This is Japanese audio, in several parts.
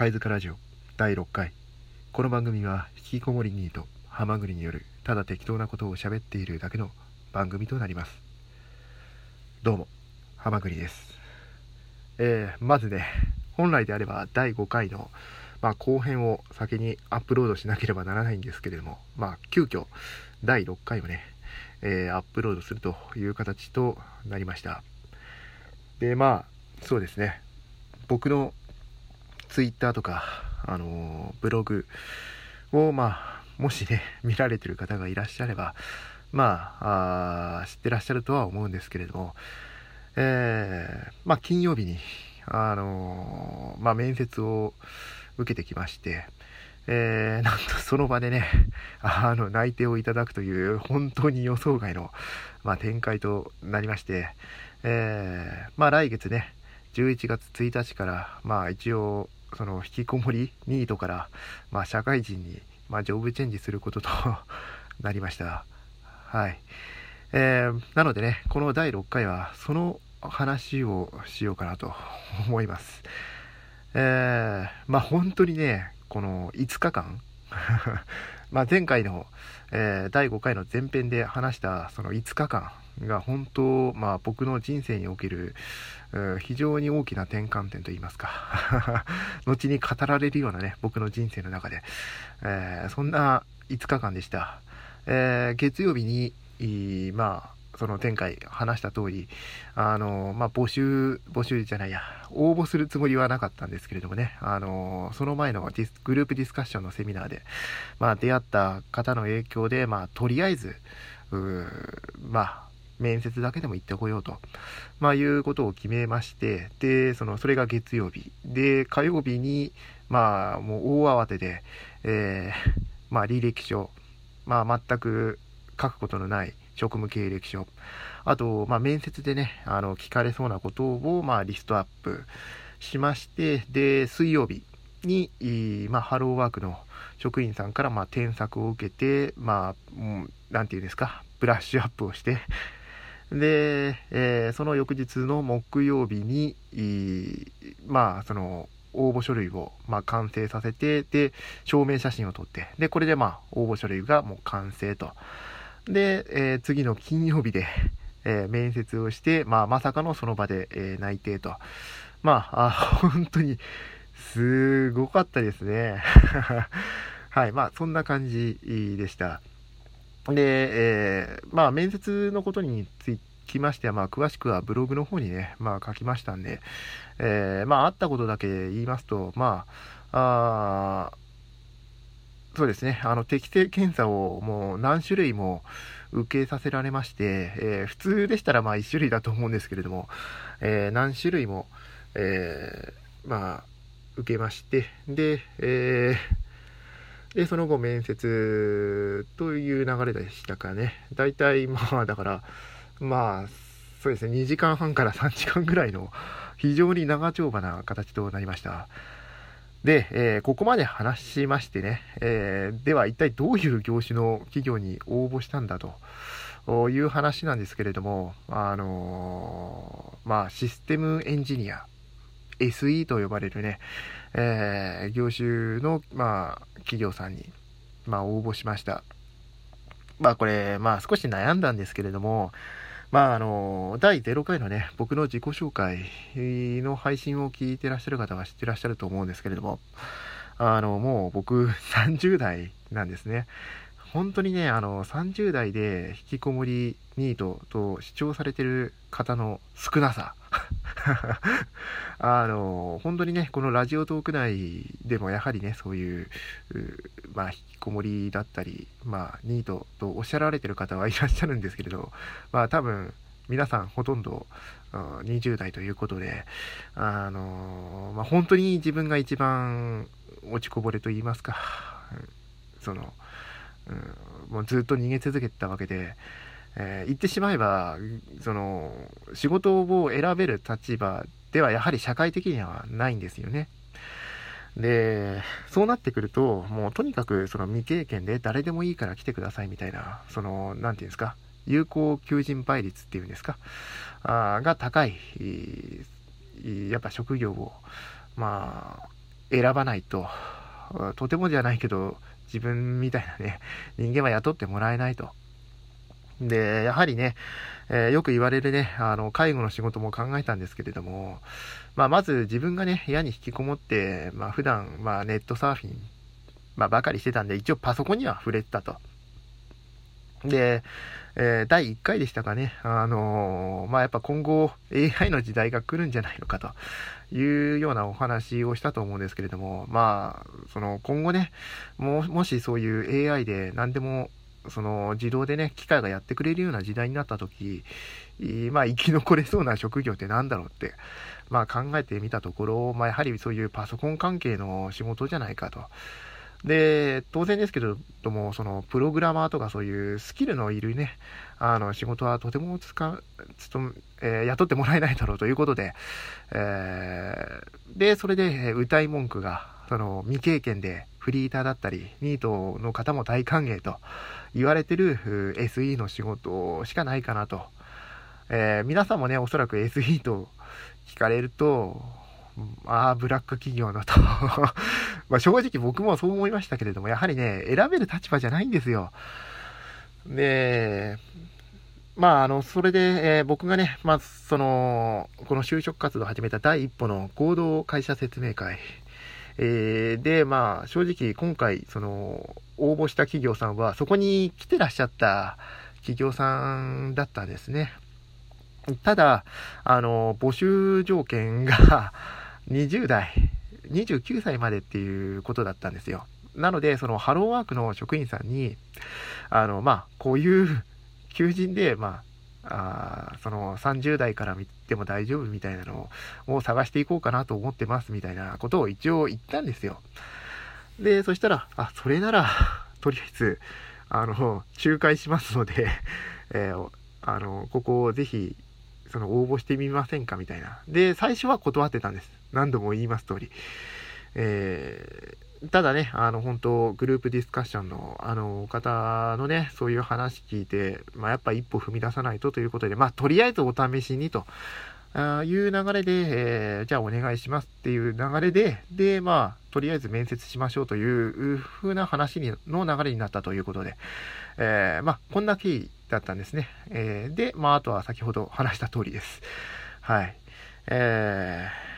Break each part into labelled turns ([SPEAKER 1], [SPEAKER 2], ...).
[SPEAKER 1] 貝塚ラジオ第6回。この番組は引きこもりニートハマグリによるただ適当なことを喋っているだけの番組となります。どうもハマグリです。えー、まずね本来であれば第5回のまあ、後編を先にアップロードしなければならないんですけれども、まあ、急遽第6回をね、えー、アップロードするという形となりました。でまあそうですね。僕のツイッターとか、あのブログを、まあ、もしね、見られてる方がいらっしゃれば、まあ、あ知ってらっしゃるとは思うんですけれども、えー、まあ、金曜日に、あのまあ、面接を受けてきまして、えー、なんとその場でね、あの、内定をいただくという、本当に予想外の、まあ、展開となりまして、えー、まあ、来月ね、11月1日から、まあ、一応、その引きこもりニートから、まあ、社会人に、まあ、ジョブチェンジすることと なりました。はい。えー、なのでね、この第6回はその話をしようかなと 思います。えー、まあ本当にね、この5日間まあ前回の、えー、第5回の前編で話したその5日間が本当、まあ僕の人生における、非常に大きな転換点といいますか 後に語られるようなね、僕の人生の中で、えー、そんな5日間でした。え、月曜日に、まあ、その前回話した通り、あの、まあ、募集、募集じゃないや、応募するつもりはなかったんですけれどもね、あの、その前のディスグループディスカッションのセミナーで、まあ、出会った方の影響で、まあ、とりあえず、まあ、面接だけでも行ってこようと、まあ、いうことを決めまして、で、その、それが月曜日。で、火曜日に、まあ、もう大慌てで、えー、まあ、履歴書、まあ、全く書くことのない職務経歴書、あと、まあ、面接でね、あの、聞かれそうなことを、まあ、リストアップしまして、で、水曜日に、まあ、ハローワークの職員さんから、まあ、添削を受けて、まあ、なんていうんですか、ブラッシュアップをして、で、えー、その翌日の木曜日に、まあ、その、応募書類を、まあ、完成させて、で、証明写真を撮って、で、これで、まあ、応募書類がもう完成と。で、えー、次の金曜日で、えー、面接をして、まあ、まさかのその場で、え、内定と。まあ、あ本当に、すごかったですね。はい、まあ、そんな感じでした。で、えー、まあ、面接のことにつきましては、まあ、詳しくはブログの方にね、まあ、書きましたんで、えー、まあ、あったことだけ言いますと、まあ、あそうですね、あの、適正検査をもう何種類も受けさせられまして、えー、普通でしたらまあ1種類だと思うんですけれども、えー、何種類も、えー、まあ、受けまして、で、え、で、その後面接という流れでしたかね。大体まあだから、まあ、そうですね、2時間半から3時間ぐらいの非常に長丁場な形となりました。で、えー、ここまで話しましてね、えー、では一体どういう業種の企業に応募したんだという話なんですけれども、あのー、まあ、システムエンジニア、SE と呼ばれるね、えー、業種の、まあ、企業さんに、まあ、応募しました。まあ、これ、まあ、少し悩んだんですけれども、まあ、あの、第0回のね、僕の自己紹介の配信を聞いてらっしゃる方は知ってらっしゃると思うんですけれども、あの、もう僕30代なんですね。本当にね、あの、30代で引きこもりニートと主張されてる方の少なさ。あの、本当にね、このラジオトーク内でもやはりね、そういう、まあ、引きこもりだったり、まあ、ニートとおっしゃられてる方はいらっしゃるんですけれど、まあ、多分、皆さんほとんど20代ということで、あの、まあ、本当に自分が一番落ちこぼれと言いますか、その、うん、もうずっと逃げ続けてたわけで、えー、言ってしまえばその仕事を選べる立場ではやはり社会的にはないんですよね。で、そうなってくると、もうとにかくその未経験で誰でもいいから来てくださいみたいな、その、なんていうんですか、有効求人倍率っていうんですか、あが高い、やっぱ職業を、まあ、選ばないと、とてもじゃないけど、自分みたいなね、人間は雇ってもらえないと。で、やはりね、えー、よく言われるね、あの、介護の仕事も考えたんですけれども、まあ、まず自分がね、部屋に引きこもって、まあ、普段、まあ、ネットサーフィン、まあ、ばかりしてたんで、一応パソコンには触れてたと。で、えー、第1回でしたかね、あのー、まあ、やっぱ今後 AI の時代が来るんじゃないのかというようなお話をしたと思うんですけれども、まあ、その今後ね、ももしそういう AI で何でもその自動でね、機械がやってくれるような時代になった時、まあ生き残れそうな職業って何だろうって、まあ考えてみたところ、まあやはりそういうパソコン関係の仕事じゃないかと。で、当然ですけれども、そのプログラマーとかそういうスキルのいるね、あの仕事はとてもつか、つと、えー、雇ってもらえないだろうということで、えー、で、それで歌い文句が、その未経験でフリーターだったり、ニートの方も大歓迎と言われてる SE の仕事しかないかなと。えー、皆さんもね、おそらく SE と聞かれると、ああ、ブラック企業のと ま正直僕もそう思いましたけれども、やはりね、選べる立場じゃないんですよ。で、まあ、あの、それで、えー、僕がね、まあ、その、この就職活動を始めた第一歩の合同会社説明会、えー、で、まあ、正直今回、その、応募した企業さんは、そこに来てらっしゃった企業さんだったんですね。ただ、あの、募集条件が 20代、29歳までっていうことだったんですよ。なので、そのハローワークの職員さんに、あの、まあ、こういう求人で、まあ、あその30代から見ても大丈夫みたいなのを探していこうかなと思ってますみたいなことを一応言ったんですよ。で、そしたら、あ、それなら、とりあえず、あの、仲介しますので、えー、あの、ここをぜひ、その応募してみませんかみたいな。で、最初は断ってたんです。何度も言います通り。えー、ただね、あの、本当グループディスカッションの、あの、方のね、そういう話聞いて、まあ、やっぱ一歩踏み出さないとということで、まあ、とりあえずお試しにと、あいう流れで、えー、じゃあお願いしますっていう流れで、で、まあ、とりあえず面接しましょうという風な話にの流れになったということで、えー、まあ、こんな経緯だったんですね。えー、で、まあ、あとは先ほど話した通りです。はい。えー、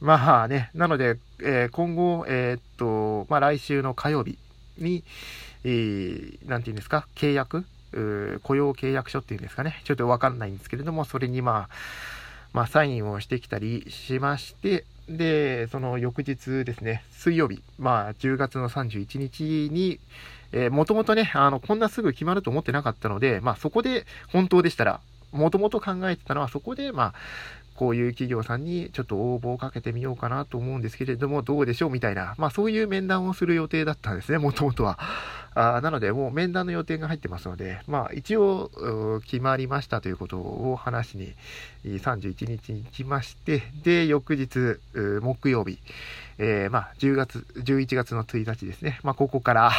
[SPEAKER 1] まあね、なので、えー、今後、えー、っと、まあ、来週の火曜日に、えー、なんて言うんですか、契約雇用契約書っていうんですかね。ちょっとわかんないんですけれども、それにまあ、まあ、サインをしてきたりしまして、で、その翌日ですね、水曜日、まあ、10月の31日に、えー、もともとね、あの、こんなすぐ決まると思ってなかったので、まあ、そこで本当でしたら、もともと考えてたのは、そこで、まあ、こういう企業さんにちょっと応募をかけてみようかなと思うんですけれども、どうでしょうみたいな、まあそういう面談をする予定だったんですね、もともとは。あなので、もう面談の予定が入ってますので、まあ一応決まりましたということを話しに31日に行きまして、で、翌日、木曜日、えー、まあ10月、11月の1日ですね、まあここから、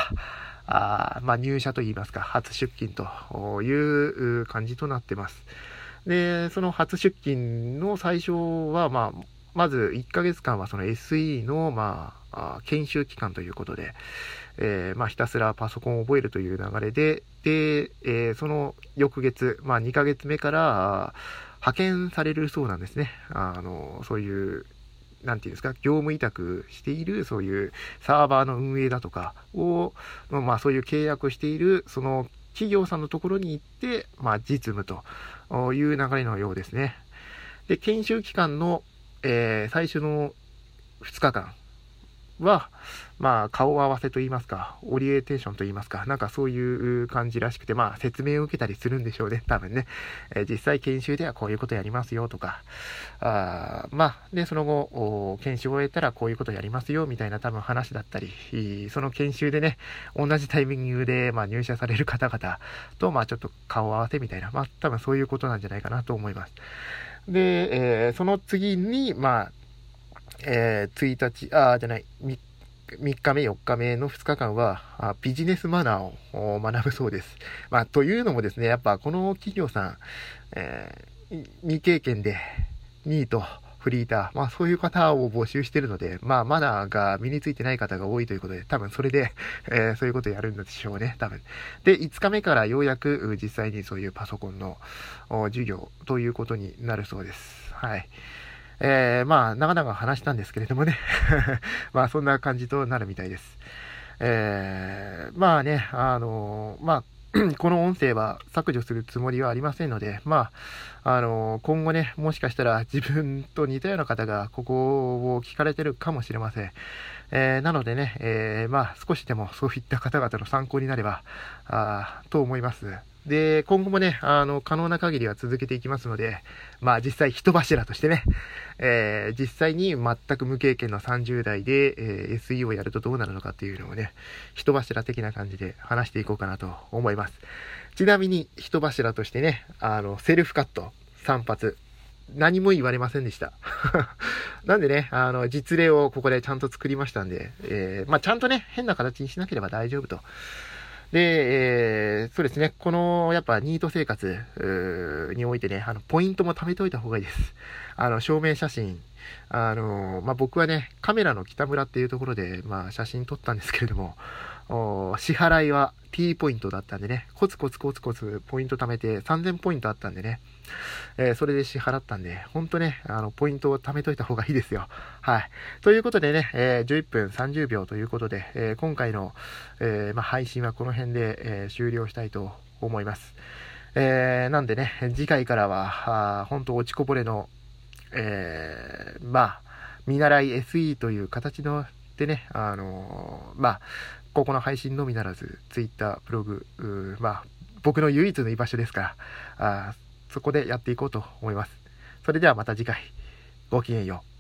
[SPEAKER 1] あまあ入社といいますか、初出勤という感じとなってます。で、その初出勤の最初は、まあ、まず1ヶ月間はその SE の、まあ、研修期間ということで、えー、まあ、ひたすらパソコンを覚えるという流れで、で、えー、その翌月、まあ、2ヶ月目から派遣されるそうなんですね。あの、そういう、なんていうんですか、業務委託している、そういうサーバーの運営だとかを、まあ、そういう契約している、その企業さんのところに行って、まあ、実務という流れのようですね。で、研修期間の、えー、最初の2日間は、まあ、顔合わせと言いますか、オリエテーションと言いますか、なんかそういう感じらしくて、まあ、説明を受けたりするんでしょうね、多分ね。え、実際研修ではこういうことやりますよとか、あまあ、で、その後、研修を終えたらこういうことやりますよ、みたいな多分話だったり、その研修でね、同じタイミングで、まあ、入社される方々と、まあ、ちょっと顔合わせみたいな、まあ、多分そういうことなんじゃないかなと思います。で、えー、その次に、まあ、えー、1日、ああ、じゃない、3, 3日目、4日目の2日間は、あビジネスマナーを学ぶそうです。まあ、というのもですね、やっぱこの企業さん、えー、未経験で、ニートフリーター、まあそういう方を募集してるので、まあマナーが身についてない方が多いということで、多分それで、えー、そういうことをやるんでしょうね、多分。で、5日目からようやく実際にそういうパソコンの授業ということになるそうです。はい。えー、まあ、長々話したんですけれどもね まあ、そんな感じとなるみたいです。えー、まあね、あのー、まあ、この音声は削除するつもりはありませんので、まあ、あの、今後ね、もしかしたら自分と似たような方がここを聞かれてるかもしれません。えー、なのでね、えー、まあ、少しでもそういった方々の参考になれば、あと思います。で、今後もね、あの、可能な限りは続けていきますので、まあ実際人柱としてね、えー、実際に全く無経験の30代で、えー、SE をやるとどうなるのかっていうのをね、人柱的な感じで話していこうかなと思います。ちなみに人柱としてね、あの、セルフカット3発、何も言われませんでした。なんでね、あの、実例をここでちゃんと作りましたんで、えー、まあちゃんとね、変な形にしなければ大丈夫と。で、えー、そうですね、この、やっぱニート生活においてね、あの、ポイントも貯めておいた方がいいです。あの、証明写真。あの、まあ、僕はね、カメラの北村っていうところで、まあ、写真撮ったんですけれども、支払いは T ポイントだったんでね、コツコツコツコツポイント貯めて3000ポイントあったんでね、えー、それで支払ったんで、ほんとね、あの、ポイントを貯めといた方がいいですよ。はい。ということでね、えー、11分30秒ということで、えー、今回の、えま、配信はこの辺で、え終了したいと思います。えなんでね、次回からは、あ本当落ちこぼれの、えまあ、見習い SE という形のでね、あのまあ、ここの配信のみならず、ツイッター、ブログ、まあ、僕の唯一の居場所ですから、あそこでやっていこうと思います。それではまた次回、ごきげんよう。